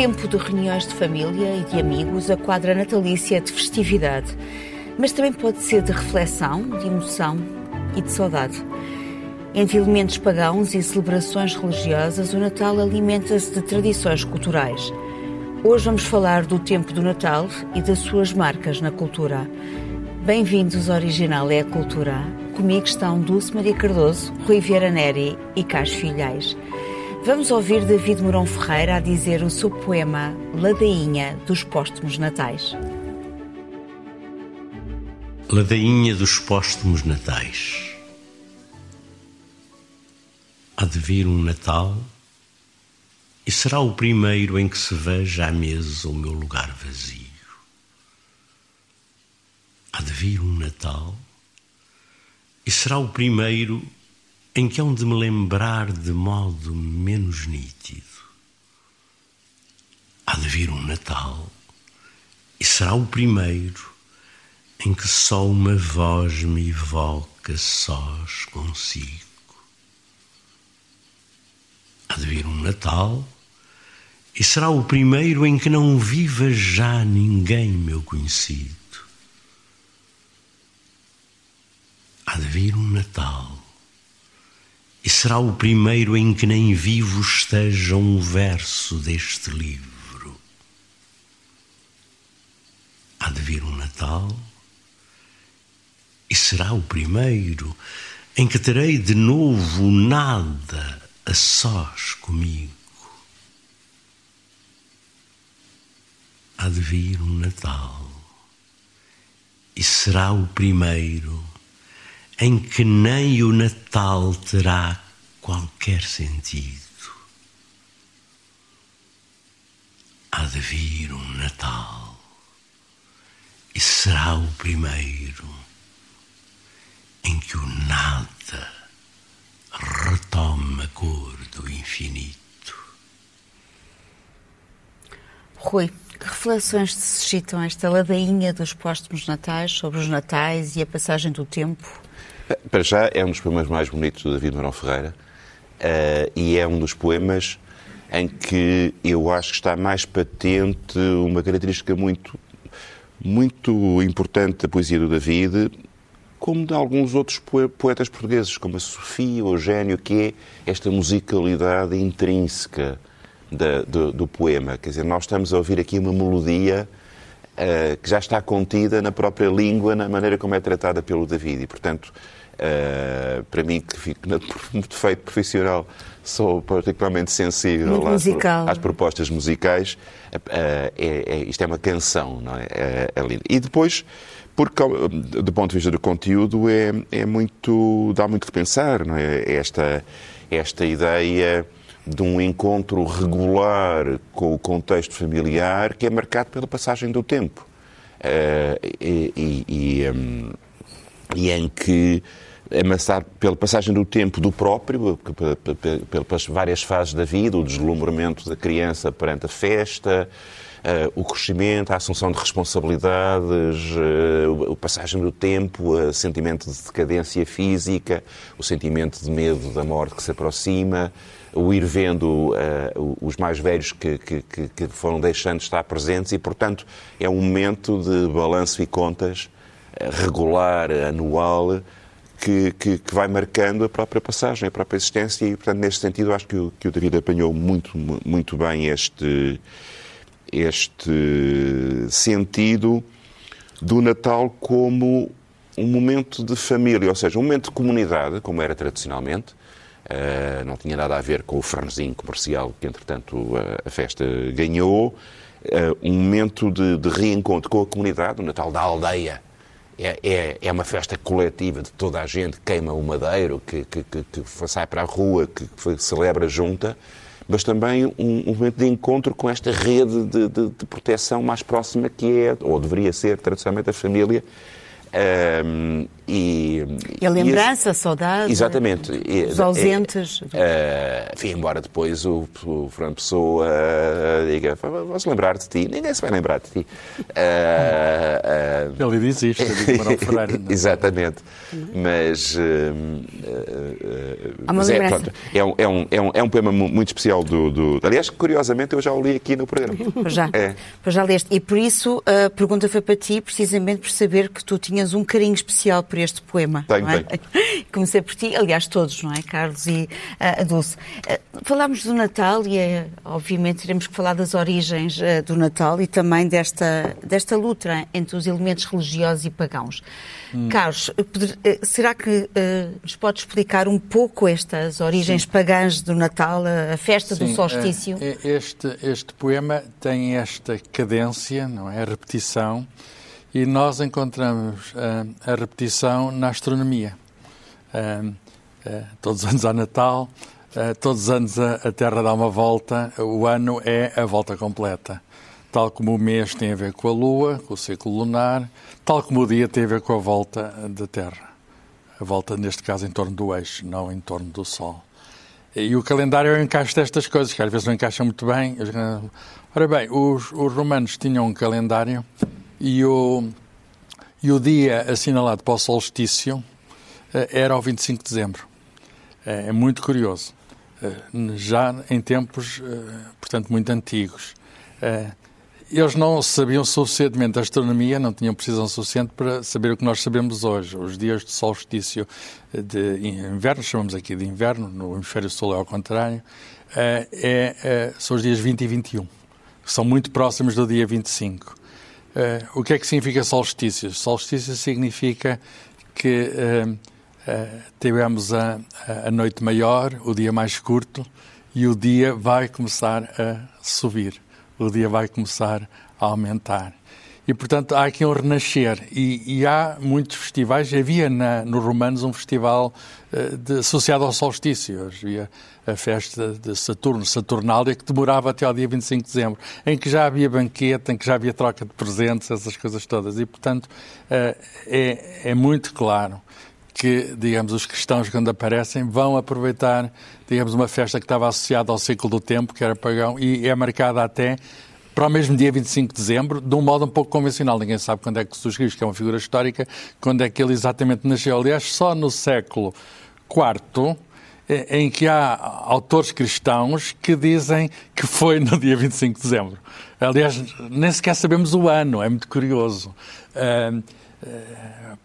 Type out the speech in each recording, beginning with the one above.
tempo de reuniões de família e de amigos, a quadra natalícia é de festividade, mas também pode ser de reflexão, de emoção e de saudade. Entre elementos pagãos e celebrações religiosas, o Natal alimenta-se de tradições culturais. Hoje vamos falar do tempo do Natal e das suas marcas na cultura. Bem-vindos ao Original é a Cultura. Comigo estão Dulce Maria Cardoso, Rui Vieira Neri e Carlos Filhais. Vamos ouvir David Mourão Ferreira a dizer o seu poema Ladainha dos Póstumos Natais. Ladainha dos Póstumos Natais. Há de vir um Natal e será o primeiro em que se veja à mesa o meu lugar vazio. Há de vir um Natal e será o primeiro em que hão de me lembrar de modo menos nítido. Há de vir um Natal e será o primeiro em que só uma voz me evoca sós consigo. Há de vir um Natal e será o primeiro em que não viva já ninguém meu conhecido. Há de vir um Natal e será o primeiro em que nem vivo esteja um verso deste livro. Há de vir um Natal, e será o primeiro em que terei de novo nada a sós comigo. Há de vir um Natal, e será o primeiro em que nem o Natal terá qualquer sentido. Há de vir um Natal e será o primeiro em que o nada retoma a cor do infinito. Rui, que reflexões te suscitam esta ladainha dos póstumos natais sobre os natais e a passagem do tempo? Para já é um dos poemas mais bonitos do David Marão Ferreira uh, e é um dos poemas em que eu acho que está mais patente uma característica muito, muito importante da poesia do David, como de alguns outros poetas portugueses, como a Sofia o Gênio, que é esta musicalidade intrínseca da, do, do, poema. Quer dizer, nós estamos a ouvir aqui uma melodia uh, que já está contida na própria língua, na maneira como é tratada pelo David. E, portanto, Uh, para mim, que fico no defeito profissional, sou particularmente sensível às, às, propostas musicais. Uh, é, é, isto é uma canção, não é? É, é. E depois, porque do ponto de vista do conteúdo, é, é muito, dá muito que pensar, não é? Esta, esta ideia de um encontro regular com o contexto familiar que é marcado pela passagem do tempo. Uh, e, e, e, um, e em que amassado pela passagem do tempo do próprio, pelas várias fases da vida, o deslumbramento da criança perante a festa, Uh, o crescimento, a assunção de responsabilidades, a passagem do tempo, o sentimento de decadência física, o sentimento de medo da morte que se aproxima, o ir vendo uh, os mais velhos que, que, que, foram deixando de estar presentes e, portanto, é um momento de balanço e contas regular, anual, que, que, que, vai marcando a própria passagem, a própria existência, e, portanto, neste sentido, acho que o, que o David apanhou muito, muito bem este, este sentido do Natal como um momento de família, ou seja, um momento de comunidade, como era tradicionalmente. Uh, não tinha nada a ver com o franzinho comercial que, entretanto, a, a festa ganhou. Uh, um momento de, de reencontro com a comunidade, o Natal da aldeia, é, é, é, uma festa coletiva de toda a gente que queima o madeiro, que, que, que, que sai para a rua, que, que celebra junta, mas também um, um, momento de encontro com esta rede de, de, de, proteção mais próxima que é, ou deveria ser, tradicionalmente, a família, Um, e, e, a lembrança, e a saudade. Exatamente. Os ausentes. Uh, enfim, embora depois o, o Fernando Pessoa uh, diga: Vamos lembrar de ti. Ninguém se vai lembrar de ti. Uh, Ele diz isto, Ferreira. É? Exatamente. Mas, mas é, pronto, é, um, é, um, é, um, é um poema muito especial do, do, Aliás, curiosamente, eu já o li aqui no programa. Pois já. É. Pois já leste. E por isso a pergunta foi para ti, precisamente por saber que tu tinhas um carinho especial por este poema. Tenho, é? tenho. Comecei por ti, aliás, todos, não é, Carlos e uh, a Dulce. Uh, falámos do Natal e, uh, obviamente, teremos que falar das origens do Natal e também desta, desta luta entre os elementos religiosos e pagãos. Hum. Carlos, será que nos pode explicar um pouco estas origens Sim. pagãs do Natal, a festa Sim, do solstício? Este, este poema tem esta cadência, não é? A repetição e nós encontramos uh, a repetição na astronomia. Uh, uh, todos os anos há Natal, todos os anos a, a, Terra dá uma volta, o ano é a volta completa. Tal como o mês tem a ver com a Lua, com o ciclo lunar, tal como o dia tem a ver com a volta da Terra. A volta, neste caso, em torno do eixo, não em torno do Sol. E o calendário é o encaixe destas coisas, que às vezes não encaixam muito bem. Ora bem, os, os romanos tinham um calendário e o, e o dia assinalado para o solstício eh, era o 25 de dezembro. É, é muito curioso. Eh, já em tempos, eh, portanto, muito antigos. Eles não sabiam suficientemente da astronomia, não tinham precisão suficiente para saber o que nós sabemos hoje. Os dias de solstício de inverno, chamamos aqui de inverno, no hemisfério sul é ao contrário, é, é, são os dias 20 e 21. São muito próximos do dia 25. Uh, o que é que significa solstício? Solstício significa que uh, uh, tivemos a, a noite maior, o dia mais curto, e o dia vai começar a subir, o dia vai começar a aumentar. E, portanto, há aqui um renascer. E, e há muitos festivais. Havia na, no Romanos um festival uh, de, associado ao solstício. Havia a festa de Saturno, Saturnália, que demorava até ao dia 25 de dezembro, em que já havia banquete, em que já havia troca de presentes, essas coisas todas. E, portanto, uh, é, é muito claro que, digamos, os cristãos, quando aparecem, vão aproveitar, digamos, uma festa que estava associada ao ciclo do tempo, que era pagão, e é marcada até para o mesmo dia 25 de dezembro, de um modo um pouco convencional. Ninguém sabe quando é que Jesus Cristo, que é uma figura histórica, quando é que ele exatamente nasceu. Aliás, só no século IV, eh, em que há autores cristãos que dizem que foi no dia 25 de dezembro. Aliás, nem sequer sabemos o ano, é muito curioso. Uh,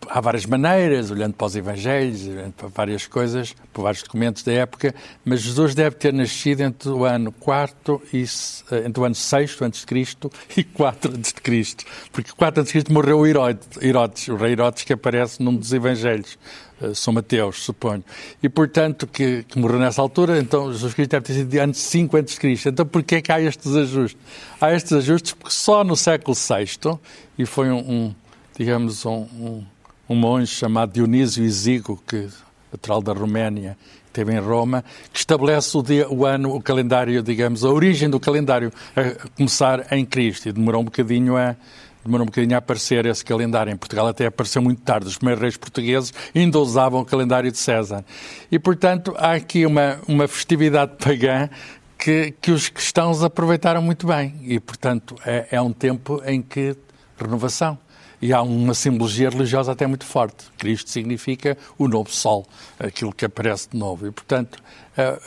há várias maneiras, olhando para os Evangelhos, olhando para várias coisas, para vários documentos da época, mas Jesus deve ter nascido entre o ano 4 e eh, entre o ano 6 antes de Cristo e 4 antes de Cristo, porque 4 antes de Cristo morreu Herodes, o rei Herodes que aparece num dos Evangelhos. Eh, São Mateus, suponho. E, portanto, que, que, morreu nessa altura, então Jesus Cristo deve ter sido de antes 5 antes de Cristo. Então, porquê é que há estes ajustes? Há estes ajustes porque só no século VI, e foi um, um digamos, um, um um monge chamado Dionísio Isigo, que natural da Roménia, esteve em Roma, que estabelece o, dia, o ano, o calendário, digamos, a origem do calendário a começar em Cristo. E demorou um bocadinho a, demorou um bocadinho a aparecer esse calendário. Em Portugal até apareceu muito tarde. Os primeiros reis portugueses ainda usavam o calendário de César. E, portanto, há aqui uma, uma festividade pagã que, que os cristãos aproveitaram muito bem. E, portanto, é, é um tempo em que renovação e há uma simbologia religiosa até muito forte. Cristo significa o novo sol, aquilo que aparece de novo. E, portanto,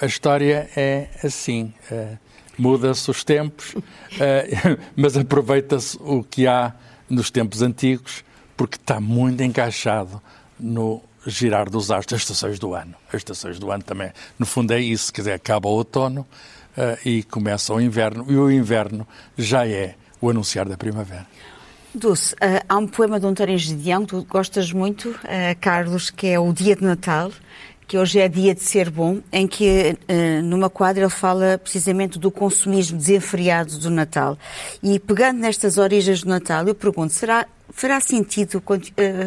a, história é assim. Muda-se os tempos, mas aproveita-se o que há nos tempos antigos, porque está muito encaixado no girar dos astros, as estações do ano. As estações do ano também, no fundo, é isso. Quer dizer, acaba o outono e começa o inverno, e o inverno já é o anunciar da primavera. Dulce, uh, há um poema de António Gideão que tu gostas muito, uh, Carlos, que é o Dia de Natal, que hoje é dia de ser bom, em que uh, numa quadra ele fala precisamente do consumismo desenfreado do Natal. E pegando nestas origens do Natal, eu pergunto, será fará sentido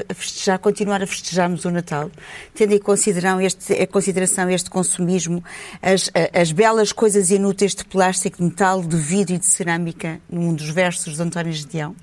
a festejar, continuar a festejarmos o Natal, tendo em consideração este, em consideração este consumismo, as, as belas coisas inúteis de plástico, de metal, de vidro e de cerâmica, num dos versos de António Gedeão?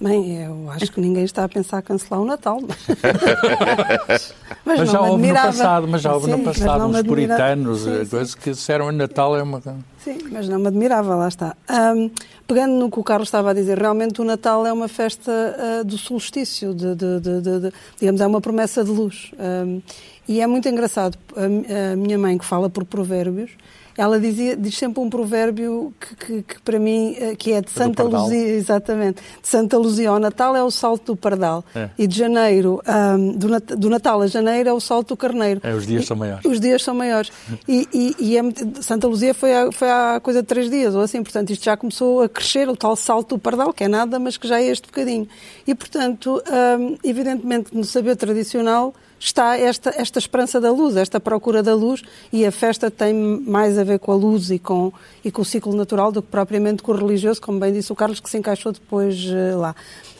Bem, eu acho que ninguém está a pensar cancelar o Natal. Mas, mas já houve no passado, mas já houve Sim, no passado uns puritanos, sim, sim. coisas que disseram que Natal é uma... Sim, mas não me admirava, lá está. Um, pegando no que o Carlos estava a dizer, realmente o Natal é uma festa uh, do solstício, de, de, de, digamos, é uma promessa de luz. Um, e é muito engraçado, a, a minha mãe que fala por provérbios, ela dizia, diz sempre um provérbio que, que, que para mim, eh, que é de Santa Luzia, exatamente, de Santa Luzia ao Natal é o salto do pardal. É. E de janeiro, um, do, Nat do, Natal a janeiro é o salto do carneiro. É, os dias e, são maiores. Os dias são maiores. e, e, e é, Santa Luzia foi, a, foi há coisa de três dias, ou assim, portanto isto já começou a crescer, o tal salto do pardal, que é nada, mas que já é este bocadinho. E portanto, um, evidentemente, no saber tradicional, está esta, esta esperança da luz, esta procura da luz, e a festa tem mais a ver com a luz e com, e com o ciclo natural do que propriamente com o religioso, como bem disse o Carlos, que se encaixou depois uh, lá.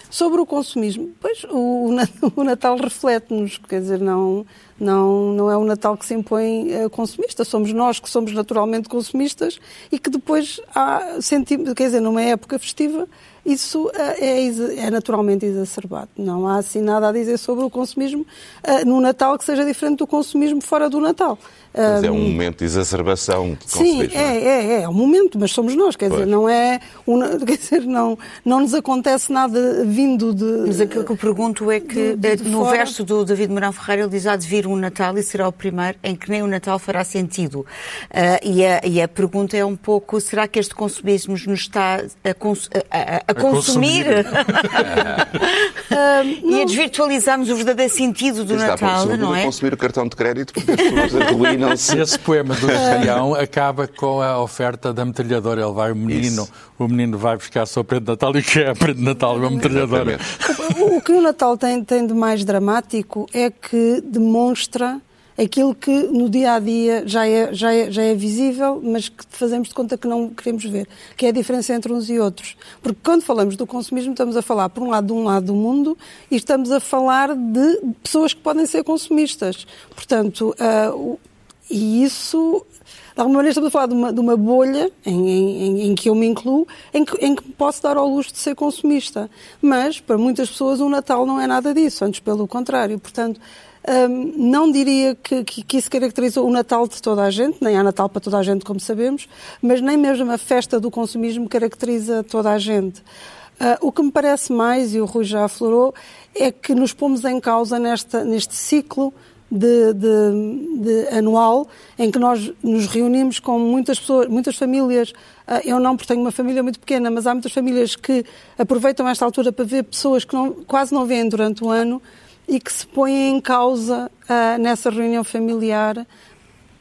Sobre o consumismo, pois o, o Natal reflete-nos, quer dizer, não, não, não é o Natal que se impõe uh, consumista, somos nós que somos naturalmente consumistas e que depois há, sentimos, quer dizer, numa época festiva, isso é, é, é, naturalmente exacerbado. Não há assim nada a dizer sobre o consumismo uh, no Natal que seja diferente do consumismo fora do Natal. Mas é um momento de exacerbação de Sim, é, é, é, é um momento, mas somos nós, quer pois. dizer, não é, quer dizer, não, não nos acontece nada vindo de... Mas aquilo que eu pergunto é que de, de no fora... verso do David Mourão Ferreira ele diz há de vir um Natal e será o primeiro em que nem o Natal fará sentido. Uh, e, a, e a pergunta é um pouco, será que este consumismo nos está a, a, a, a consumir? consumir. uh, e a desvirtualizarmos o verdadeiro sentido do Natal, não é? consumir o cartão de crédito porque as pessoas não Esse poema do Espião acaba com a oferta da metralhadora. Ele vai, o menino, Isso. o menino vai buscar a sua prenda de Natal e o que é a prenda de Natal? Uma metralhadora. O, o que o Natal tem, tem de mais dramático é que demonstra aquilo que no dia a dia já é, já é, já é visível, mas que fazemos de conta que não queremos ver, que é a diferença entre uns e outros. Porque quando falamos do consumismo, estamos a falar, por um lado, de um lado do mundo e estamos a falar de pessoas que podem ser consumistas. Portanto, uh, e isso, de alguma maneira, estamos a falar de uma, de uma bolha em, em, em, que eu me incluo, em que, em que posso dar ao luxo de ser consumista. Mas, para muitas pessoas, o Natal não é nada disso, antes pelo contrário. Portanto, hum, não diria que, que, que, isso caracteriza o Natal de toda a gente, nem há Natal para toda a gente, como sabemos, mas nem mesmo a festa do consumismo caracteriza toda a gente. Uh, o que me parece mais, e o Rui já aflorou, é que nos pomos em causa nesta, neste ciclo de, de, de, anual em que nós nos reunimos com muitas pessoas, muitas famílias. Ah, eu não, porque tenho uma família muito pequena, mas há muitas famílias que aproveitam esta altura para ver pessoas que não, quase não vêem durante o ano e que se põem em causa uh, nessa reunião familiar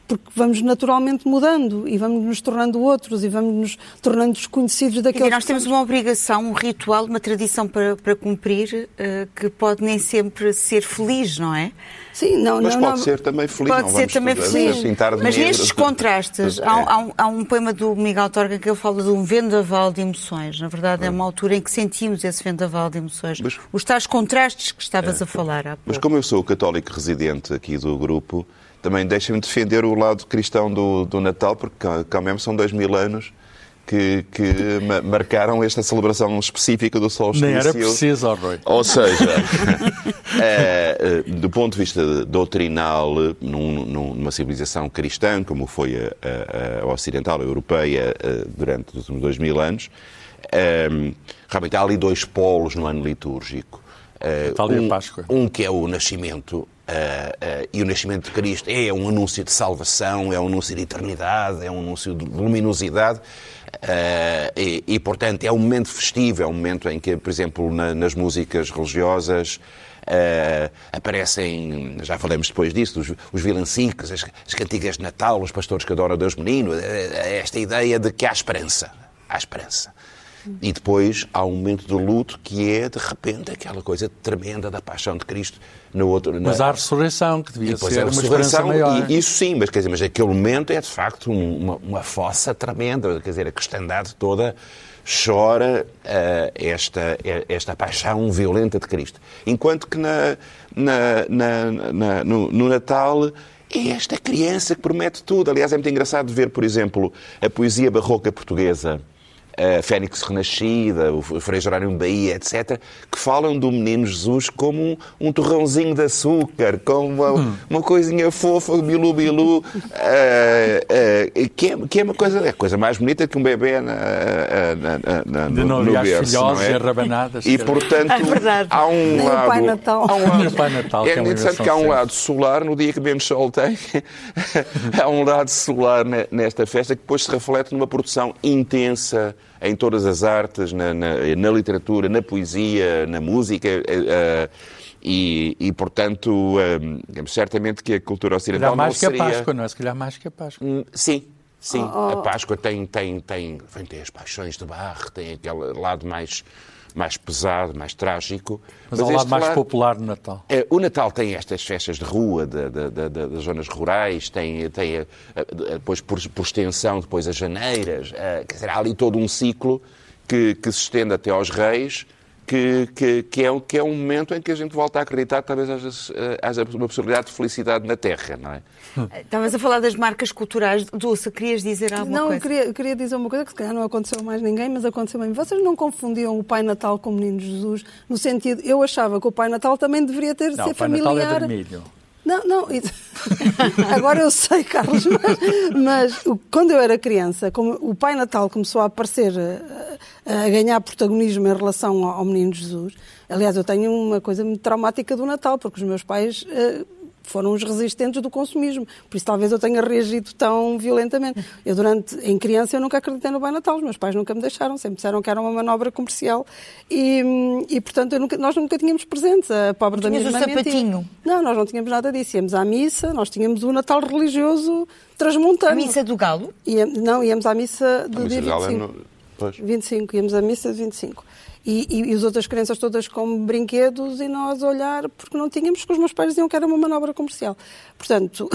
porque vamos naturalmente mudando e vamos nos tornando outros e vamos nos tornando desconhecidos daqueles. E nós temos uma obrigação, um ritual, uma tradição para, para cumprir uh, que pode nem sempre ser feliz, não é? Sim, não, Mas não, pode não, ser também feliz. Pode ser também feliz. Mas nestes contrastes, há, há, um, há, um, poema do Miguel Torga que ele fala de um vendaval de emoções. Na verdade, é uma altura em que sentimos esse vendaval de emoções. Mas, Os tais contrastes que estavas é, a falar há pouco. Mas como eu sou o católico residente aqui do grupo, também deixem-me defender o lado cristão do, do Natal, porque cá mesmo são dois mil anos que, que marcaram esta celebração específica do solstício. Nem era preciso, oh, Roy. Ou seja, é, do ponto de vista doutrinal, num, numa civilização cristã, como foi a, a, a ocidental, a europeia, eh, durante os últimos dois mil anos, é, realmente há ali dois polos no ano litúrgico. Um, um, que é o nascimento Uh, uh, e o nascimento de Cristo é um anúncio de salvação, é um anúncio de eternidade, é um anúncio de luminosidade. Uh, e, e, portanto, é um momento festivo, é um momento em que, por exemplo, na, nas músicas religiosas aparecem, já falamos depois disso, os, os vilancicos, as, as, cantigas de Natal, os pastores que adoram Deus Menino, esta ideia de que há esperança. Há esperança. E depois há um momento de luto que é, de repente, aquela coisa tremenda da paixão de Cristo no outro. Mas há a ressurreição, que devia ser uma esperança maior. E, isso sim, mas, quer dizer, mas aquele momento é, de facto, uma, uma fossa tremenda. Quer dizer, a cristandade toda chora uh, esta, esta paixão violenta de Cristo. Enquanto que na, na, na, na no, no Natal é esta criança que promete tudo. Aliás, é muito engraçado ver, por exemplo, a poesia barroca portuguesa a Fênix Renascida, o Frei Jerónimo Bahia, etc., que falam do menino Jesus como um, um torrãozinho de açúcar, como uma, hum. uma coisinha fofa, bilu-bilu, uh, uh, que, é, que é uma coisa, é a coisa mais bonita que um bebê na, na, na, no, não, no berço, não é? e rabanadas. E, portanto, é há um Nem lado... O Pai Natal. Há um lado, Pai Natal, é, é interessante que há um lado solar, no dia que menos sol tem, há um lado solar nesta festa que depois se reflete numa produção intensa, em todas as artes, na, na, na literatura, na poesia, na música. Uh, e, e, portanto, uh, certamente que a cultura ocidental Se mais que seria... a Páscoa, não é? Se calhar mais que a Páscoa. Hum, sim, sim. Oh, oh. A Páscoa tem, tem, tem, tem as paixões de barro, tem aquele lado mais mais pesado, mais trágico. Mas, mas ao lado mais popular do Natal. É, o Natal tem estas festas de rua, de, de, de, das zonas rurais, tem, tem eh, eh, depois, por, por, extensão, depois as janeiras. Uh, quer dizer, há ali todo um ciclo que, que se estende até aos reis, que, que, que, é, que é um momento em que a gente volta a acreditar que talvez haja, haja uma possibilidade de felicidade na Terra, não é? Estavas a falar das marcas culturais. Dulce, querias dizer alguma não, coisa? Não, queria, queria dizer uma coisa que se calhar não aconteceu a mais ninguém, mas aconteceu a mim. Vocês não confundiam o Pai Natal com o Menino Jesus no sentido... Eu achava que o Pai Natal também deveria ter, não, ser o Pai familiar. Natal é vermelho. Não, não. Agora eu sei, Carlos, mas, mas, quando eu era criança, como o Pai Natal começou a aparecer, a, ganhar protagonismo em relação ao Menino Jesus. Aliás, eu tenho uma coisa muito traumática do Natal, porque os meus pais uh, foram os resistentes do consumismo. Por isso talvez eu tenha reagido tão violentamente. Eu durante, em criança, eu nunca acreditei no Pai Natal. Os meus pais nunca me deixaram, sempre disseram que era uma manobra comercial. E, e portanto, nunca, nós nunca tínhamos presentes. A pobre da minha irmã o sapatinho? Não, nós não tínhamos nada disso. Íamos à missa, nós tínhamos o Natal religioso transmontano. A missa do Galo? Ia, não, íamos à missa do a dia missa 25. É. Pois. 25, íamos à missa de 25. E, e, e, as outras crianças todas com brinquedos e nós a olhar, porque não tínhamos, porque os meus pais diziam que era uma manobra comercial. Portanto,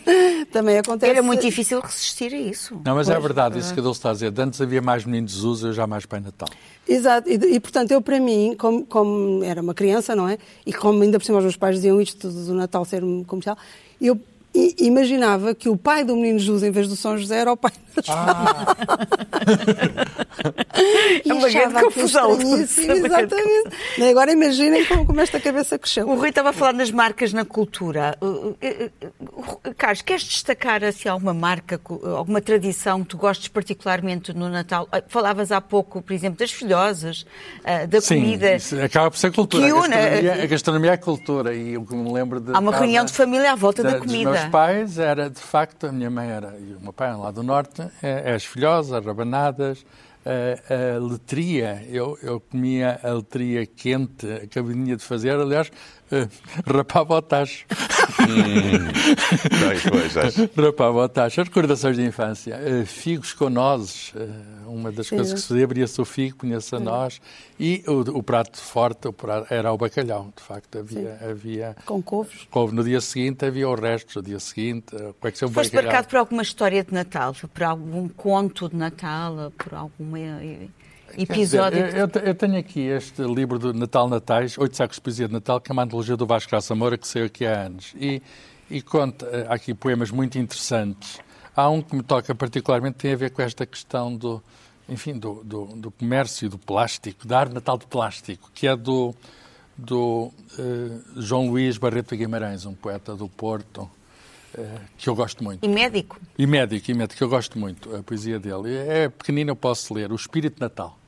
também acontece... Era muito difícil resistir a isso. Não, mas é pois, é verdade, isso que a Dulce está a dizer. Antes havia mais meninos de Jesus, eu já mais Pai Natal. Exato, e, e, portanto eu para mim, como, como, era uma criança, não é? E como ainda por cima os meus pais diziam isto do Natal ser comercial, eu e imaginava que o pai do menino Jesus, em vez do São José, era o pai da ah. É uma grande confusão. Exatamente. E agora imaginem como, como, esta cabeça cresceu. O Rui estava a falar das marcas na cultura. Carlos, queres destacar assim, alguma marca, alguma tradição que tu gostes particularmente no Natal? Falavas há pouco, por exemplo, das filhosas, da Sim, comida. acaba por ser cultura. A gastronomia, a gastronomia é cultura e eu me lembro de. Há uma reunião de família à volta da, da comida meus pais era, de facto, a minha mãe era, e o meu pai lá do Norte, é, é as filhosas, as rabanadas, a, a letria. Eu, eu comia a letria quente, a cabininha de fazer, aliás, uh, rapava o tacho. Hum, pois, pois, rapava o tacho. As recordações de infância. Uh, figos com nozes. Uh, uma das Sim. coisas que se abria-se o figo, punha-se a nós. E o, o, prato forte o prato, era o bacalhau. De facto, havia, havia... Com couves. Couve. No dia seguinte havia o resto. No dia seguinte, como é que se Foste marcado por alguma história de Natal? Por algum conto de Natal? Por alguma episódio? Dizer, eu, eu, tenho aqui este livro do Natal Natais, Oito Sacos de Poesia de Natal, que é uma antologia do Vasco Graça Moura, que saiu aqui há anos. E, e conta, eh, há aqui poemas muito interessantes. Há um que me toca particularmente, tem a ver com esta questão do, enfim, do, do, do comércio do plástico, da arte natal de plástico, que é do, do uh, João Luís Barreto Guimarães, um poeta do Porto, uh, que eu gosto muito. E médico? E médico, e médico, que eu gosto muito, a poesia dele. É pequenino, eu posso ler, O Espírito Natal.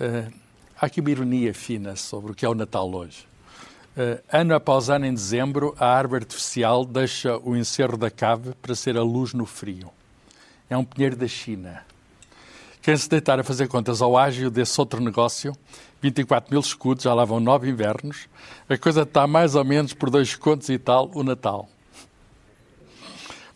Uh, há aqui uma ironia fina sobre o que é o Natal hoje. Uh, ano após ano, em dezembro, a árvore artificial deixa o encerro da cave para ser a luz no frio. É um pinheiro da China. Quem se deitar a fazer contas ao ágio desse outro negócio, 24 mil escudos, já lá vão nove invernos, a coisa está mais ou menos por dois contos e tal o Natal.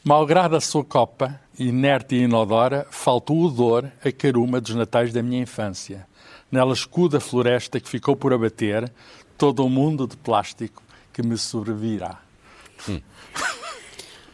Malgrado a sua copa, inerte e inodora, falta o odor, a caruma dos natais da minha infância. Nela escuda a floresta que ficou por abater, todo o mundo de plástico que me sobrevirá. Hum.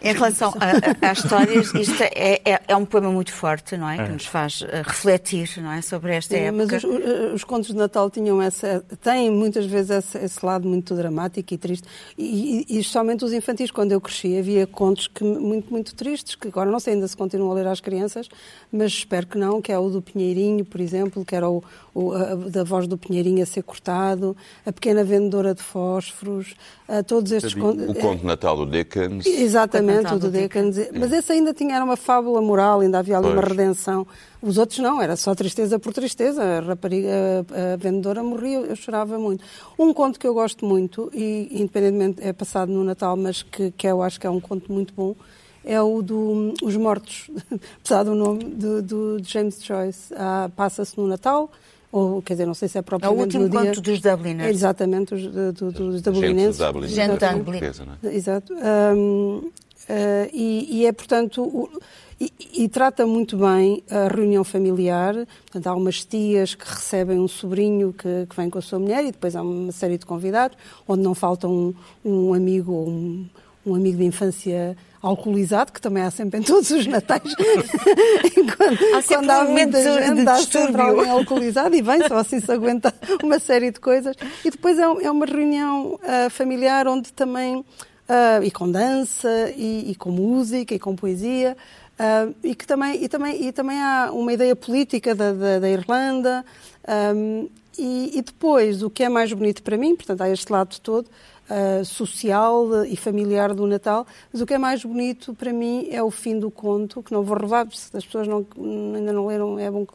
Em relação às histórias, isto é, é, é, um poema muito forte, não é? é. Que nos faz uh, refletir, não é? Sobre esta é, época. Mas os, os, contos de Natal tinham essa, têm muitas vezes esse, esse lado muito dramático e triste. E, e, e somente os infantis, quando eu cresci, havia contos que, muito, muito tristes, que agora não sei ainda se continuam a ler às crianças, mas espero que não, que é o do Pinheirinho, por exemplo, que era o, o a, da voz do Pinheirinho a ser cortado, a pequena vendedora de fósforos, a todos estes contos. O conto de Natal do Dickens. Exatamente, o do Dickens. Dickens. Mas esse ainda tinha era uma fábula moral, ainda havia ali pois. uma redenção. Os outros não, era só tristeza por tristeza. A rapariga, a, a vendedora morria, eu chorava muito. Um conto que eu gosto muito, e independentemente é passado no Natal, mas que, que eu acho que é um conto muito bom, é o do Os Mortos, apesar do nome do, do James Joyce. Ah, Passa-se no Natal, ou quer dizer, não sei se é propriamente é o último no dia... dos Dubliners. exatamente, os, do, dos Dublinenses. Gente Dublin. É? Exato. Um, uh, e, e, é, portanto, o, e, e, trata muito bem a reunião familiar. Portanto, há umas tias que recebem um sobrinho que, que vem com a sua mulher e depois há uma série de convidados, onde não falta um, um amigo ou um, um amigo de infância alcoolizado, que também há sempre em todos os natais. quando, há sempre quando há um muita gente, de há sempre alguém alcoolizado e bem, só assim se aguenta uma série de coisas. E depois é, é uma reunião uh, familiar onde também, uh, e com dança, e, e, com música, e com poesia, uh, e que também, e, também, e também há uma ideia política da, da, da Irlanda, um, e, e depois, o que é mais bonito para mim, portanto, há este lado todo, uh, social e familiar do Natal, mas o que é mais bonito para mim é o fim do conto, que não vou revelar, se as pessoas não, ainda não leram, é bom,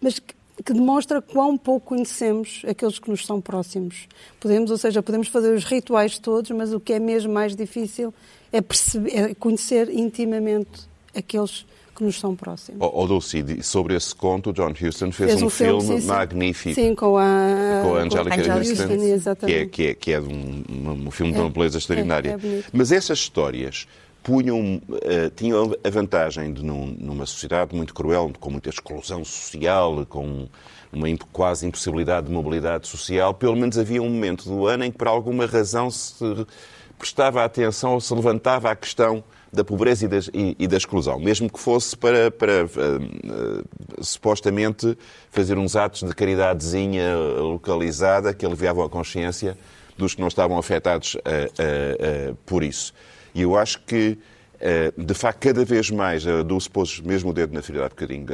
mas que, que demonstra quão pouco conhecemos aqueles que nos são próximos. Podemos, ou seja, podemos fazer os rituais todos, mas o que é mesmo mais difícil é, perceber, é conhecer intimamente aqueles que nos são próximos. Oh, oh Dulce, sobre esse conto, John Huston fez, fez um, um, filme, filme sim, magnífico. Sim, com a, com a Angelica com Houston, que é, que é, que é um, um, filme de uma é, beleza extraordinária. É, é Mas essas histórias punham, uh, tinham a vantagem de, num, numa sociedade muito cruel, com muita exclusão social, com uma quase impossibilidade de mobilidade social, pelo menos havia um momento do ano em que, por alguma razão, se prestava atenção ou se levantava a questão da pobreza e da, e, e da exclusão, mesmo que fosse para, para uh, uh, supostamente fazer uns atos de caridadezinha localizada que aliviavam a consciência dos que não estavam afetados uh, por isso. E eu acho que, de facto, cada vez mais, a Dulce pôs mesmo o dedo na ferida há bocadinho,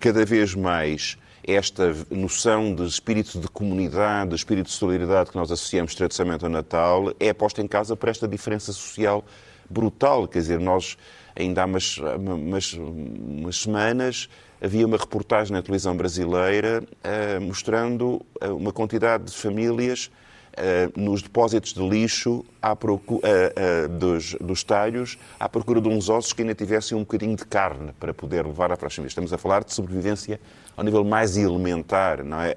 cada vez mais esta noção de espírito de comunidade, de espírito de solidariedade que nós associamos tradicionalmente ao Natal, é posta em causa por esta diferença social brutal. Quer dizer, nós ainda há umas, umas, umas semanas havia uma reportagem na televisão brasileira uh, mostrando uma quantidade de famílias nos depósitos de lixo dos, dos talhos à procura de uns ossos que ainda tivessem um bocadinho de carne para poder levar à próxima. Estamos a falar de sobrevivência ao nível mais elementar, não é?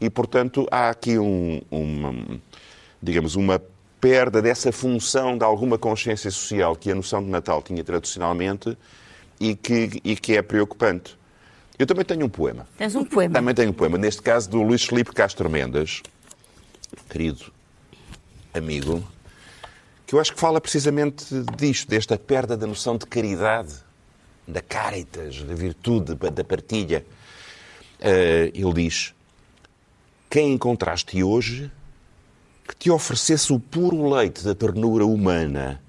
e, portanto, há aqui um, uma, digamos, uma perda dessa função de alguma consciência social que a noção de Natal tinha tradicionalmente e que, e que é preocupante. Eu também tenho um poema. Tens um poema? Também tenho um poema, neste caso do Luís Felipe Castro Mendes, querido amigo, que eu acho que fala precisamente disto, desta perda da noção de caridade, da caritas, da virtude, da partilha. Uh, ele diz: Quem encontraste hoje que te oferecesse o puro leite da ternura humana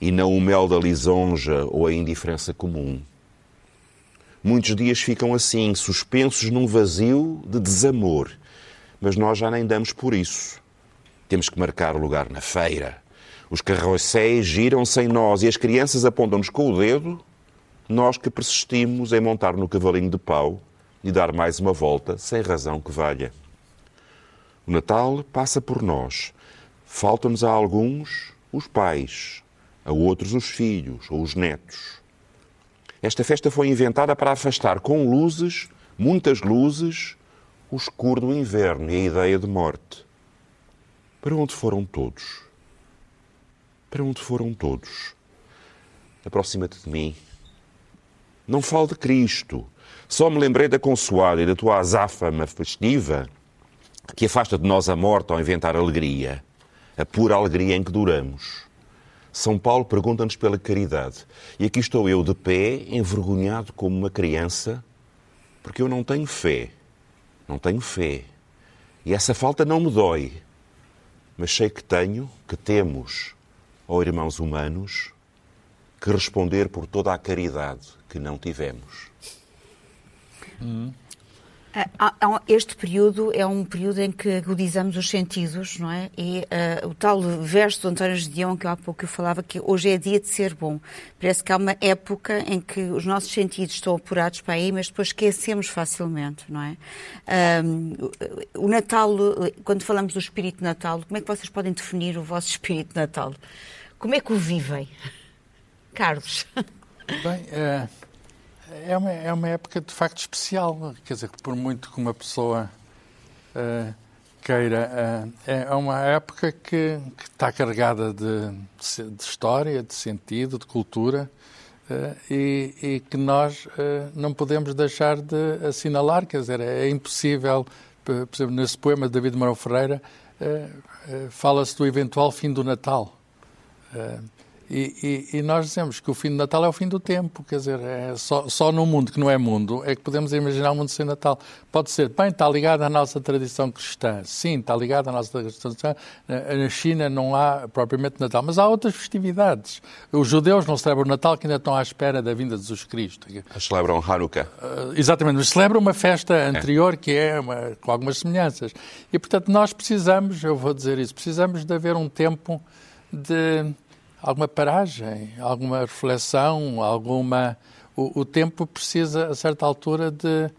e não o mel da lisonja ou a indiferença comum. Muitos dias ficam assim, suspensos num vazio de desamor, mas nós já nem damos por isso. Temos que marcar o lugar na feira. Os carrosséis giram sem nós e as crianças apontam-nos com o dedo, nós que persistimos em montar no cavalinho de pau e dar mais uma volta sem razão que valha. O Natal passa por nós. Faltam-nos a alguns os pais, a outros os filhos ou os netos. Esta festa foi inventada para afastar com luzes, muitas luzes, o escuro do inverno e a ideia de morte. Para onde foram todos? Para onde foram todos? Aproxima-te de mim. Não falo de Cristo. Só me lembrei da consoada e da tua azáfama festiva que afasta de nós a morte ao inventar alegria, a pura alegria em que duramos. São Paulo pergunta-nos pela caridade. E aqui estou eu de pé, envergonhado como uma criança, porque eu não tenho fé. Não tenho fé. E essa falta não me dói. Mas sei que tenho, que temos, ó irmãos humanos, que responder por toda a caridade que não tivemos. Hum. Este período é um período em que agudizamos os sentidos, não é? E uh, o tal verso do António Gedeão, que eu há pouco eu falava, que hoje é dia de ser bom. Parece que há uma época em que os nossos sentidos estão apurados para aí, mas depois esquecemos facilmente, não é? o Natal, quando falamos do espírito Natal, como é que vocês podem definir o vosso espírito Natal? Como é que o vivem? Carlos. Bem, é, é, uma, é uma época de facto especial. Quer dizer, por muito que uma pessoa uh, queira, uh, é uma época que, que está carregada de, de, história, de sentido, de cultura. Uh, e, e, que nós não podemos deixar de assinalar, quer dizer, é impossível, por exemplo, nesse poema de David Marão Ferreira, fala-se do eventual fim do Natal. E, e, e, nós dizemos que o fim do Natal é o fim do tempo, quer dizer, é só, só num mundo que não é mundo é que podemos imaginar um mundo sem Natal. Pode ser, bem, está ligado à nossa tradição cristã. Sim, está ligado à nossa tradição cristã. Na China não há propriamente Natal, mas há outras festividades. Os judeus não celebram o Natal, que ainda estão à espera da vinda de Jesus Cristo. Celebram Hanukkah. Uh, exatamente, mas celebram uma festa anterior é. que é uma, com algumas semelhanças. E, portanto, nós precisamos, eu vou dizer isso, precisamos de haver um tempo de alguma paragem, alguma reflexão, alguma. O, o, tempo precisa, a certa altura, de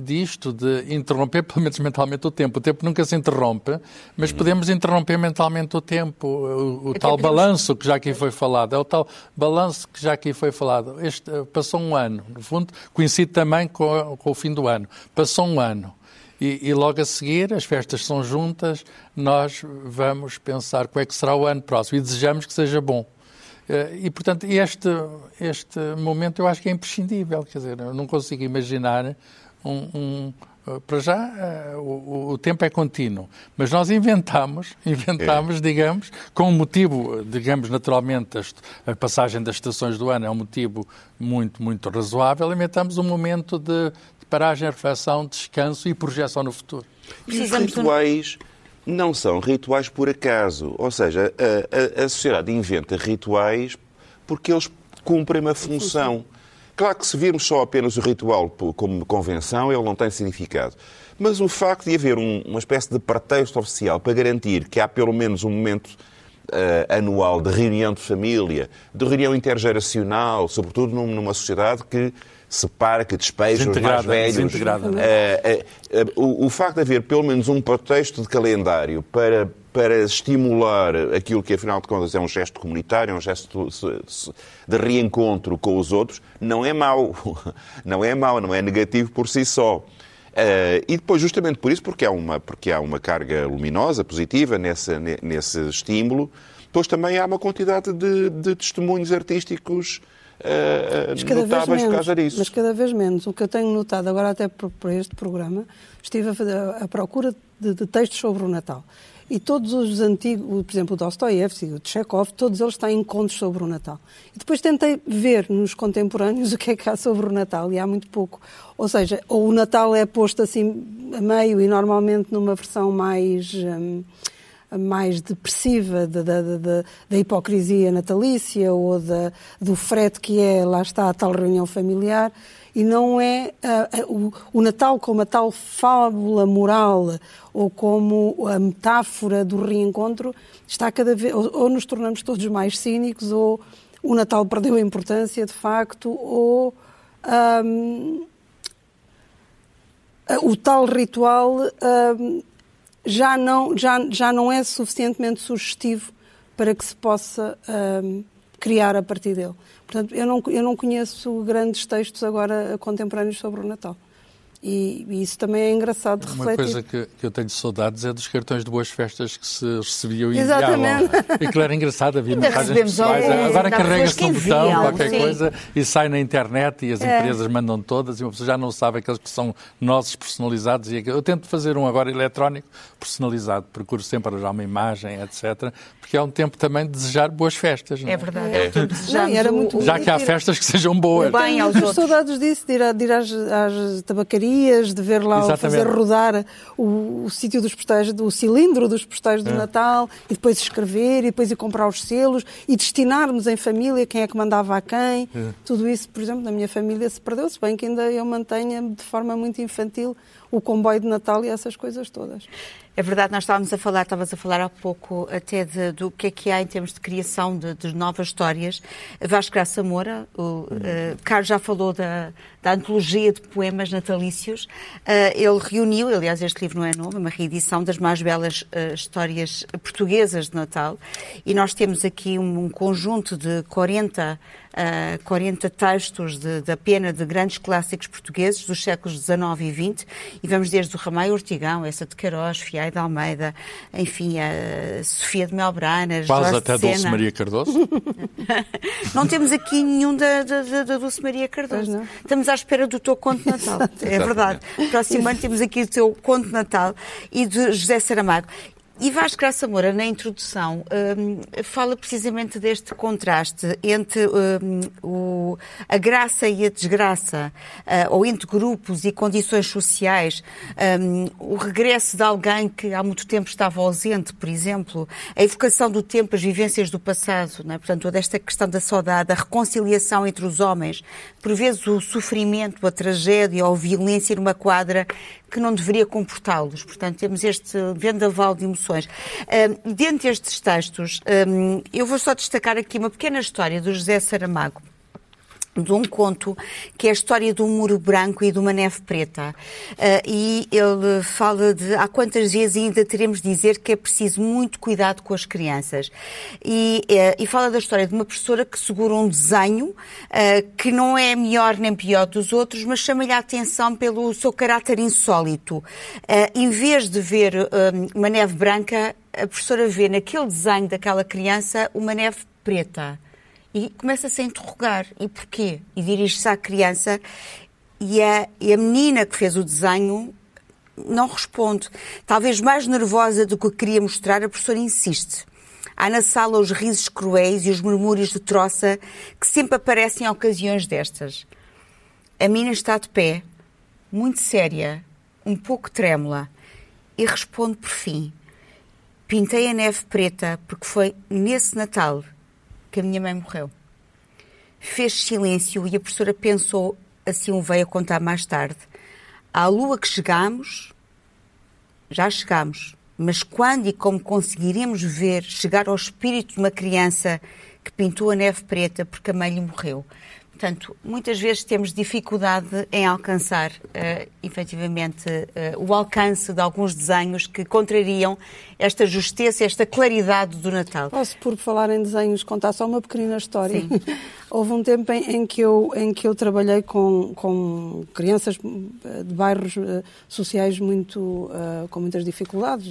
disto, de interromper, pelo menos mentalmente, o tempo. O tempo nunca se interrompe, mas uhum. podemos interromper mentalmente o tempo. O, o tal podemos... balanço que já aqui foi falado, é o tal balanço que já aqui foi falado. Este, passou um ano, no fundo, coincide também com, com o fim do ano. Passou um ano. E, e, logo a seguir, as festas são juntas, nós vamos pensar qual é que será o ano próximo e desejamos que seja bom. Eh, e, portanto, este, este momento eu acho que é imprescindível, quer dizer, eu não consigo imaginar um, um eh, para já, eh, o, o, tempo é contínuo, mas nós inventamos, inventamos, é. digamos, com um motivo, digamos, naturalmente, a, passagem das estações do ano é um motivo muito, muito razoável, inventamos um momento de, paragem, reflexão, descanso e projeção no futuro. Precisamos rituais não são rituais por acaso. Ou seja, a, a, a sociedade inventa rituais porque eles cumprem uma função. Claro que se virmos só apenas o ritual como convenção, ele não tem significado. Mas o facto de haver um, uma espécie de pretexto oficial para garantir que há pelo menos um momento uh, anual de reunião de família, de reunião intergeracional, sobretudo numa sociedade que separa, que despeja os mais velhos. Uh, uh, o, o facto de haver pelo menos um pretexto de calendário para para estimular aquilo que, afinal de contas, é um gesto comunitário, é um gesto de reencontro com os outros, não é mau. Não é mau, não é negativo por si só. Uh, e depois, justamente por isso, porque há uma, porque há uma carga luminosa, positiva nesse, nesse estímulo, depois também há uma quantidade de, de testemunhos artísticos uh, notáveis por causa disso. Mas cada vez menos. O que eu tenho notado agora até para este programa, estive a, a procura de, de textos sobre o Natal. E todos os antigos, por exemplo, o Dostoiévski, o Chekhov, todos eles têm contos sobre o Natal. E depois tentei ver nos contemporâneos o que é que há sobre o Natal, e há muito pouco. Ou seja, ou o Natal é posto assim a meio e normalmente numa versão mais. Hum, mais depressiva da, da, da, hipocrisia natalícia ou da, do frete que é, lá está, a tal reunião familiar, e não é uh, o, o, Natal como a tal fábula moral ou como a metáfora do reencontro está cada vez ou, ou, nos tornamos todos mais cínicos ou o Natal perdeu a importância de facto ou um, o tal ritual um, já não, já, já não é suficientemente sugestivo para que se possa um, criar a partir dele. Portanto, eu não, eu não conheço grandes textos agora contemporâneos sobre o Natal. E, e, isso também é engraçado de refletir. Uma coisa que, que, eu tenho saudades é dos cartões de boas festas que se recebiam e Exatamente. E que era engraçado, havia mensagens pessoais. Agora carrega-se um botão, qualquer sim. coisa, e sai na internet e as é. empresas mandam todas e uma pessoa já não sabe aqueles que são nossos personalizados. E eu tento fazer um agora eletrónico personalizado, procuro sempre arranjar uma imagem, etc. Porque é um tempo também de desejar boas festas. Não? É verdade. É. Não, era muito já que há festas que sejam boas. Bem aos outros. saudades disso, de ir, de ir às, às tabacarias de ver lá fazer rodar o, o sítio dos postais, o cilindro dos postais do é. Natal, e depois escrever, e depois ir comprar os selos, e destinarmos em família quem é que mandava a quem. É. Tudo isso, por exemplo, na minha família se perdeu-se, bem que ainda eu mantenha de forma muito infantil o comboio de Natal e essas coisas todas. É verdade, nós estávamos a falar, estavas a falar há pouco até de, do que é que há em termos de criação de, de novas histórias. Vasco Graça Moura, o uh, Carlos já falou da, da antologia de poemas natalícios. Uh, ele reuniu, aliás, este livro não é novo, é uma reedição das mais belas uh, histórias portuguesas de Natal. E nós temos aqui um, um conjunto de 40 uh, 40 textos de, da pena de grandes clássicos portugueses dos séculos XIX e XX, e vamos desde o Ramalho Ortigão, essa de Queiroz, Fiai de Almeida, enfim, a Sofia de Melbranas, Quase Jorge até Dulce Maria Cardoso? não temos aqui nenhum da, da, da Dulce Maria Cardoso. Estamos à espera do teu conto de Natal. é verdade. Próximo ano temos aqui o teu conto de Natal e de José Saramago. E Vasco Graça Moura, na introdução, um, fala precisamente deste contraste entre um, o, a graça e a desgraça, uh, ou entre grupos e condições sociais, um, o regresso de alguém que há muito tempo estava ausente, por exemplo, a evocação do tempo, as vivências do passado, é? portanto, toda esta questão da saudade, a reconciliação entre os homens, por vezes o sofrimento, a tragédia ou a violência numa quadra que não deveria comportá-los. Portanto, temos este vendaval de emoções. Um, dentre estes textos, um, eu vou só destacar aqui uma pequena história do José Saramago de um conto que é a história um muro branco e de uma neve preta. Uh, e ele fala de há quantas vezes ainda teremos de dizer que é preciso muito cuidado com as crianças. E, uh, e fala da história de uma professora que segura um desenho uh, que não é melhor nem pior dos outros, mas chama-lhe a atenção pelo seu caráter insólito. em vez de ver uma neve branca, a professora vê naquele desenho daquela criança uma neve preta e começa-se a interrogar. E porquê? E dirige-se à criança e a, e a menina que fez o desenho não responde. Talvez mais nervosa do que queria mostrar, a professora insiste. Há na sala os risos cruéis e os murmúrios de troça que sempre aparecem em ocasiões destas. A menina está de pé, muito séria, um pouco trêmula, e responde por fim: Pintei a neve preta porque foi nesse Natal que a minha mãe morreu. Fez silêncio e a professora pensou, assim o veio a contar mais tarde. À lua que chegamos, já chegamos, mas quando e como conseguiremos ver chegar ao espírito de uma criança que pintou a neve preta porque a mãe lhe morreu? Portanto, muitas vezes temos dificuldade em alcançar, uh, efetivamente, uh, o alcance de alguns desenhos que contrariam esta justeza, esta claridade do Natal. Posso, por falar em desenhos, contar só uma pequenina história? Sim. Houve um tempo em, em, que, eu, em que eu trabalhei com, com crianças eh, de bairros uh, sociais muito, com muitas dificuldades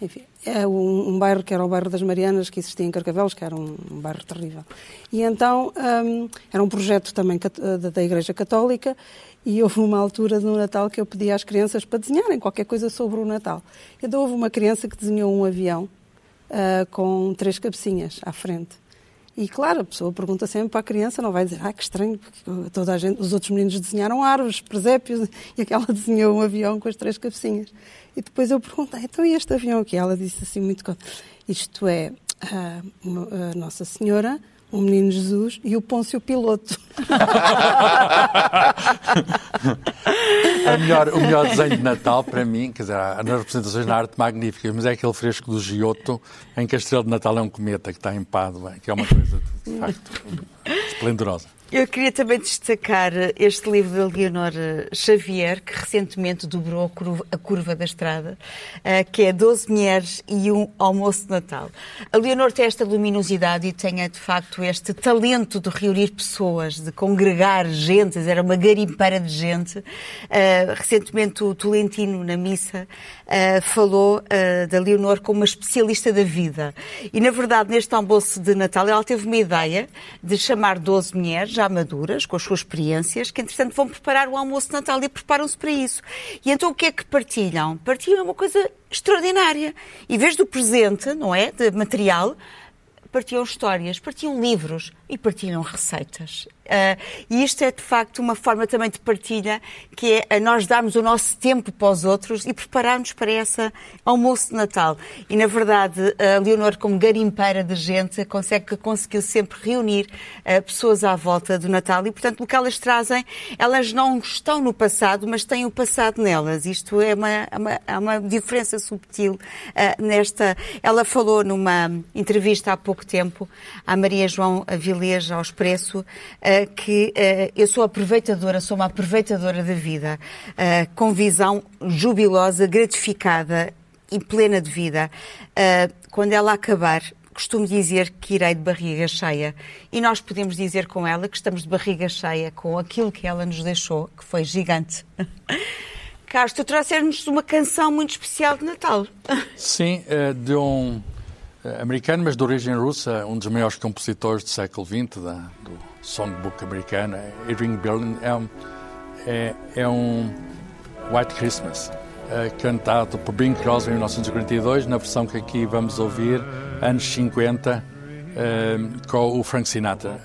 enfim, é um, um, bairro que era o bairro das Marianas, que existia em Carcavelos, que era um, um bairro terrível. E então um, era um projeto também da, da Igreja Católica e houve uma altura no Natal que eu pedi às crianças para desenharem qualquer coisa sobre o Natal. Então houve uma criança que desenhou um avião uh, com três cabecinhas à frente. E claro, a pessoa pergunta sempre para a criança, não vai dizer, ah, que estranho, porque toda a gente, os outros meninos desenharam árvores, presépios, e aquela desenhou um avião com as três cabecinhas. E depois eu perguntei, então e este avião aqui? Ela disse assim muito, isto é a, a Nossa Senhora, o Menino Jesus e o Pôncio Piloto. melhor, o melhor desenho de Natal, para mim, quer dizer, há nas representações na arte magníficas, mas é aquele fresco do Giotto, em que a estrela de Natal é um cometa que está em Pádua, que é uma coisa, de facto, esplendorosa. Eu queria também destacar este livro da Leonor Xavier, que recentemente dobrou a curva, a curva da estrada, eh, que é 12 mulheres e um almoço de Natal. A Leonor tem esta luminosidade e tem, de facto, este talento de reunir pessoas, de congregar gente, era uma garimpeira de gente. Eh, recentemente o Tolentino, na missa, eh, falou da Leonor como uma especialista da vida. E, na verdade, neste almoço de Natal, ela teve uma ideia de chamar 12 mulheres, já maduras, com as suas experiências, que entretanto vão preparar o almoço de Natal e preparam-se para isso. E então o que é que partilham? Partilham uma coisa extraordinária. Em vez do presente, não é? De material, partilham histórias, partilham livros e partilham receitas. Uh, e isto é, de facto, uma forma também de partilha, que é nós darmos o nosso tempo para os outros e prepararmos para esse almoço de Natal. E, na verdade, a Leonor, como garimpeira de gente, consegue conseguiu sempre reunir uh, pessoas à volta do Natal. E, portanto, o que elas trazem, elas não estão no passado, mas têm o passado nelas. Isto é uma, é uma, é uma diferença subtil uh, nesta... Ela falou numa entrevista há pouco tempo à Maria João Vilês, ao Expresso, que uh, eu sou aproveitadora, sou uma aproveitadora da vida, uh, com visão jubilosa, gratificada e plena de vida. Quando ela acabar, costumo dizer que irei de barriga cheia. E nós podemos dizer com ela que estamos de barriga cheia com aquilo que ela nos deixou, que foi gigante. Carlos, tu trouxeste-nos uma canção muito especial de Natal. Sim, de um americano, mas de origem russa, um dos maiores compositores do século XX, da, do songbook americano, Irving Berlin, é um, é, é um White Christmas, é, cantado por Bing Crosby em 1942, na versão que aqui vamos ouvir, anos 50, é, com o Frank Sinatra.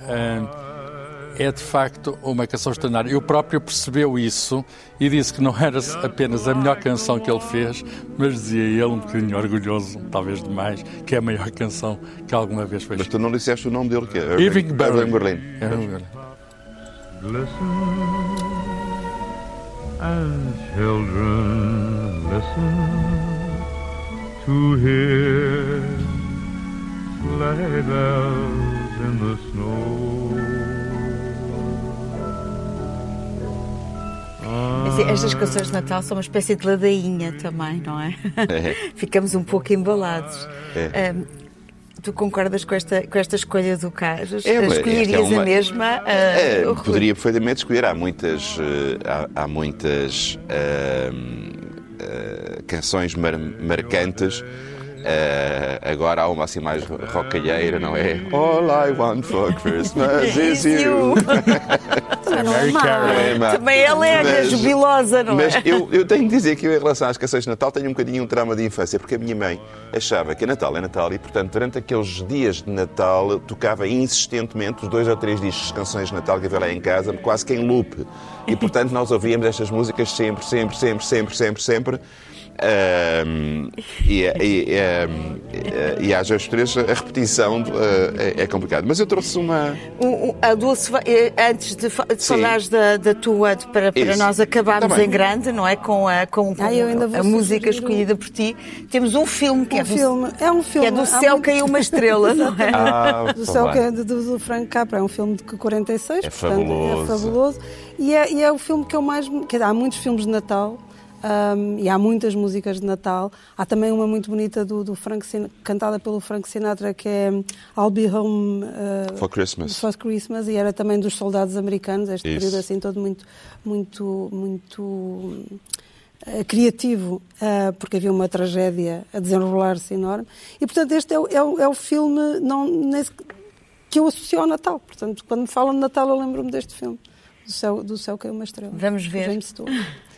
É, é de facto uma canção extraordinária. Eu próprio percebeu isso e disse que não era apenas a melhor canção que ele fez, mas dizia ele, um bocadinho orgulhoso, talvez demais, que é a maior canção que alguma vez fez. Mas tu não disseste o nome dele, que é Irving, Irving Berlin. Irving Berlin. Irving Berlin. Listen as children listen to hear sleigh bells in the snow. Estas canções de Natal são uma espécie de ladainha também, não é? é. Ficamos um pouco embalados. É. Um, tu concordas com esta, com esta escolha do Carlos? É, Escolherias é uma... a mesma? Uh, é, poderia perfeitamente escolher. Há muitas, uh, há, há, muitas uh, canções mar marcantes Uh, agora há uma assim mais rocalheira, não é? All I want for Christmas is you. é Também é alegre, mas, jubilosa, não mas é? Mas eu, eu tenho de dizer que eu, em relação às canções de Natal, tenho um bocadinho um trauma de infância, porque a minha mãe achava que Natal é Natal e, portanto, durante aqueles dias de Natal, tocava insistentemente os dois ou três discos de canções de Natal que havia lá em casa, quase que em loop. E, portanto, nós ouvíamos estas músicas sempre, sempre, sempre, sempre, sempre, sempre. Um, e, e, e, e às vezes três a repetição uh, é, é, complicado. Mas eu trouxe uma. O, a Dulce, eh, antes de, de falares da, da tua, para, para nós acabarmos em grande, não é? Com a, com, com ah, a música escolhida por ti, temos um filme que um é, do, filme. é um filme. Que é do Céu muito... Caiu uma Estrela, não é? Ah, do Céu Caiu do, do, Frank Capra. É um filme de 46, é portanto, fabuloso. é fabuloso. E é, e é o filme que eu mais. Quer há muitos filmes de Natal um, e há muitas músicas de Natal. Há também uma muito bonita do, do Frank cantada pelo Frank Sinatra que é I'll Be Home uh, for Christmas. For Christmas e era também dos soldados americanos. Este Isso. período assim todo muito muito muito uh, criativo, uh, porque havia uma tragédia a desenrolar-se enorme. E, portanto, este é o, é o, é o filme não, nesse, que eu associo ao Natal. Portanto, quando me falam de Natal, eu lembro-me deste filme, do céu, do céu caiu uma estrela. Vamos ver. James Stewart.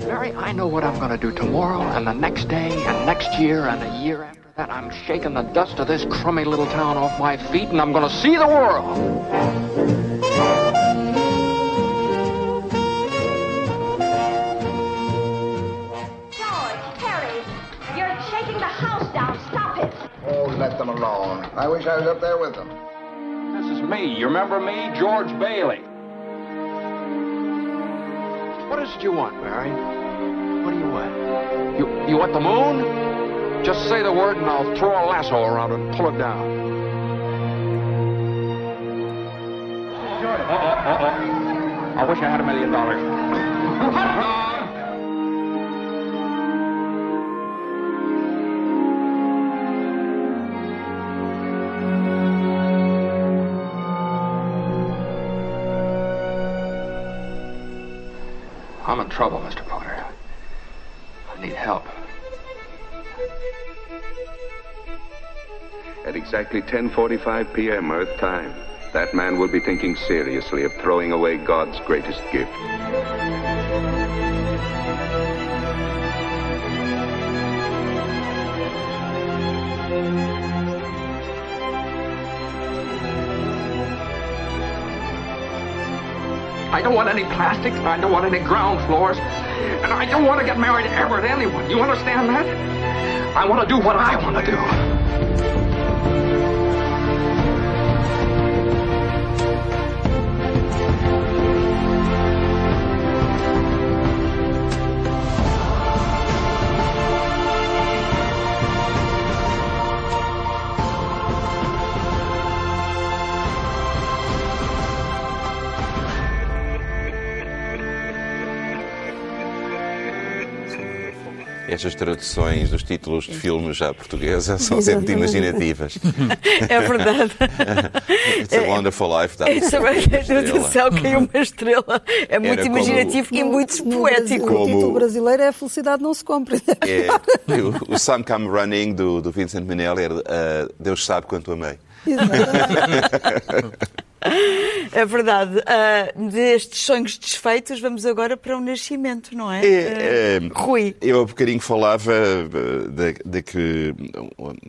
Mary, I know what I'm going to do tomorrow and the next day and next year and a year after that. I'm shaking the dust of this crummy little town off my feet and I'm going to see the world. George, Terry, you're shaking the house down. Stop it. Oh, let them alone. I wish I was up there with them. This is me. You remember me? George Bailey. What is it you want, Mary? What do you want? You, you want the moon? Just say the word and I'll throw a lasso around it and pull it down. Uh-oh, uh-oh. I wish I had a million dollars. trouble, Mr. Potter. I need help. At exactly 10:45 p.m. Earth time, that man will be thinking seriously of throwing away God's greatest gift. Don't want any plastics. I don't want any ground floors. And I don't want to get married ever to anyone. You understand that? I want to do what I want to do. Estas traduções dos títulos de filmes já portuguesa são sempre Exatamente. imaginativas. É verdade. It's a Wonderful Life. dá é estrela. do céu caiu uma estrela. É muito Era como- imaginativo e muito No poético. Brasil, O título Como- brasileiro é A Felicidade Não Se Compra. É, o, o Some Come Running do, do Vincent Minnelli era uh, Deus sabe quanto amei. É verdade. Ah, destes sonhos desfeitos, vamos agora para o nascimento, não é? É, Ah, Rui. Eu há bocadinho falava eh, de, de que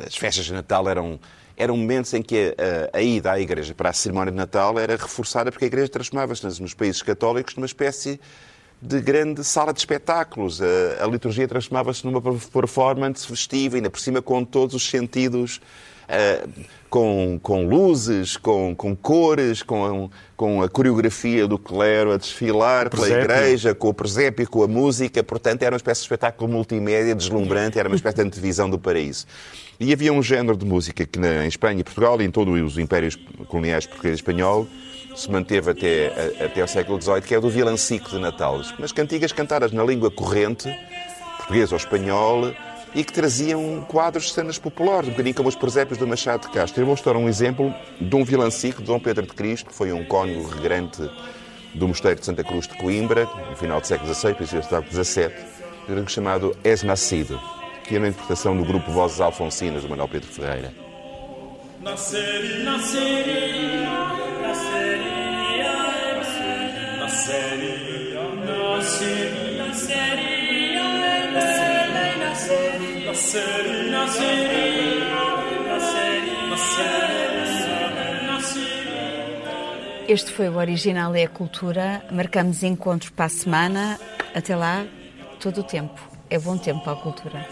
as festas de Natal eram, eram momentos em que a, a ida à igreja para a cerimónia de Natal era reforçada porque a igreja transformava-se nos- nos países católicos numa espécie de grande sala de espetáculos. A, a liturgia transformava-se numa performance festiva, ainda por cima com todos os sentidos eh, com, com luzes, com, com cores, com, com a coreografia do clero a desfilar pela igreja, com o presépio, com a música. Portanto, era uma espécie de espetáculo multimédia deslumbrante, era uma espécie de antevisão do paraíso. E havia um género de música que na, em Espanha e Portugal e em todos os impérios coloniais português e espanhol se manteve até, a- até o século XVIII, que é o do vilancico de Natal. Umas cantigas cantadas na língua corrente, português ou espanhol, e que traziam quadros de cenas populares, um bocadinho como os presépios do Machado de Castro. Eu vou mostrar um exemplo de um vilancico de Dom Pedro de Cristo, que foi um cônego regrante do Mosteiro de Santa Cruz de Coimbra, no final do século XVI, princípio do século XVII, chamado Es Nascido, que é uma interpretação do grupo Vozes Alfonsinas, do Manuel Pedro Ferreira. Nasceria, nasceria, nasceria, Este foi o Original é a Cultura. Marcamos encontros para a semana. Até lá, todo o tempo. É bom tempo para a cultura.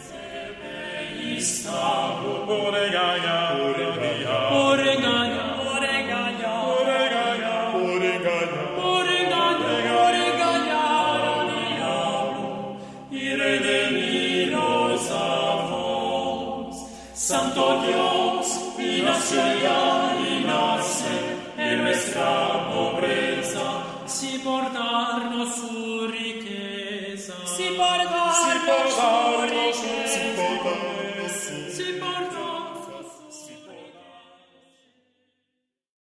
si porta si porta